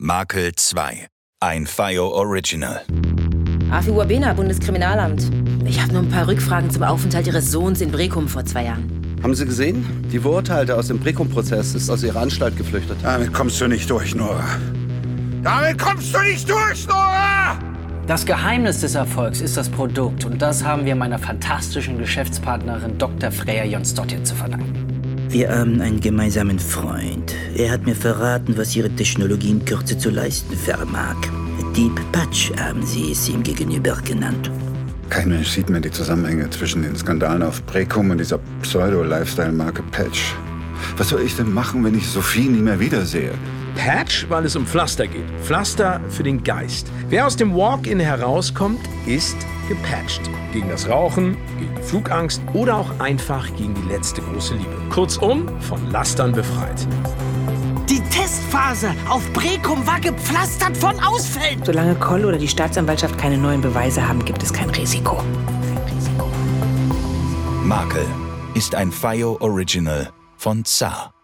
Makel 2. Ein FIO Original. Afi Wabena, Bundeskriminalamt. Ich habe nur ein paar Rückfragen zum Aufenthalt Ihres Sohns in Brekum vor zwei Jahren. Haben Sie gesehen? Die Verurteilte aus dem Brekum-Prozess ist aus ihrer Anstalt geflüchtet. Damit kommst du nicht durch, Nora. Damit kommst du nicht durch, Nora! Das Geheimnis des Erfolgs ist das Produkt und das haben wir meiner fantastischen Geschäftspartnerin Dr. Freya Jonsdottir zu verdanken. Wir haben einen gemeinsamen Freund. Er hat mir verraten, was Ihre Technologie in Kürze zu leisten vermag. Deep Patch haben Sie es ihm gegenüber genannt. Kein Mensch sieht mehr die Zusammenhänge zwischen den Skandalen auf Precum und dieser Pseudo-Lifestyle-Marke Patch. Was soll ich denn machen, wenn ich Sophie nie mehr wiedersehe? Patch, weil es um Pflaster geht. Pflaster für den Geist. Wer aus dem Walk-In herauskommt, ist gepatcht. Gegen das Rauchen, gegen die Flugangst oder auch einfach gegen die letzte große Liebe. Kurzum, von Lastern befreit. Die Testphase auf Brekum war gepflastert von Ausfällen. Solange Koll oder die Staatsanwaltschaft keine neuen Beweise haben, gibt es kein Risiko. Kein Risiko. Makel ist ein FIO Original von ZAR.